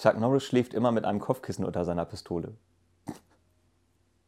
Chuck Norris schläft immer mit einem Kopfkissen unter seiner Pistole.